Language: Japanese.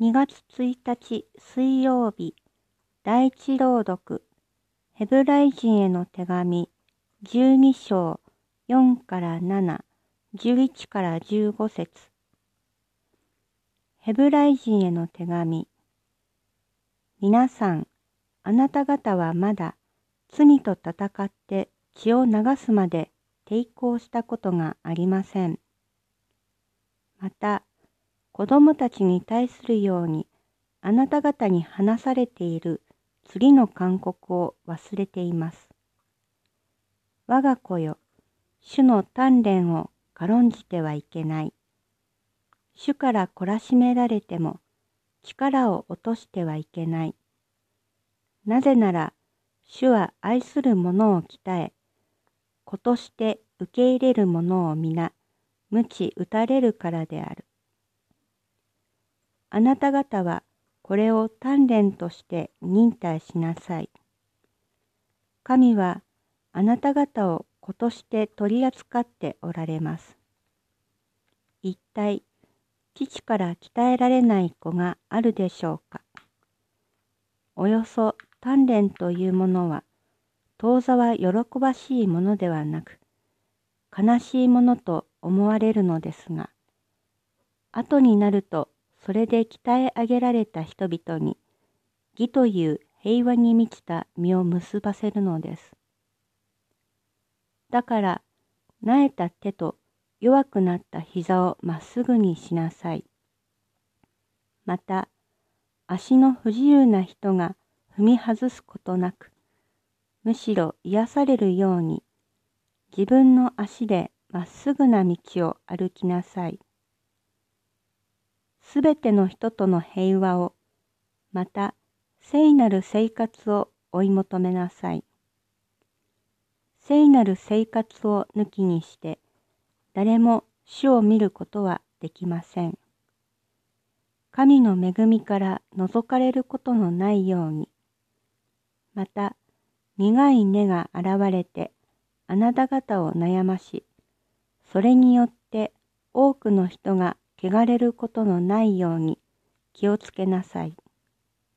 2月1日水曜日第一朗読ヘブライ人への手紙12章4から7、11から15節ヘブライ人への手紙皆さん、あなた方はまだ罪と戦って血を流すまで抵抗したことがありません。また、子供たちに対するようにあなた方に話されている次の勧告を忘れています。我が子よ、主の鍛錬を軽んじてはいけない。主から懲らしめられても力を落としてはいけない。なぜなら、主は愛する者を鍛え、子として受け入れる者を皆、鞭打たれるからである。あなた方はこれを鍛錬として忍耐しなさい。神はあなた方を子として取り扱っておられます。一体、父から鍛えられない子があるでしょうか。およそ鍛錬というものは、当座は喜ばしいものではなく、悲しいものと思われるのですが、後になるとそれで鍛え上げられた人々に義という平和に満ちた実を結ばせるのです。だから、なえた手と弱くなった膝をまっすぐにしなさい。また、足の不自由な人が踏み外すことなく、むしろ癒されるように、自分の足でまっすぐな道を歩きなさい。すべての人との平和を、また聖なる生活を追い求めなさい。聖なる生活を抜きにして、誰も主を見ることはできません。神の恵みから覗かれることのないように、また苦い根が現れてあなた方を悩まし、それによって多くの人が汚れることのないように気をつけなさい。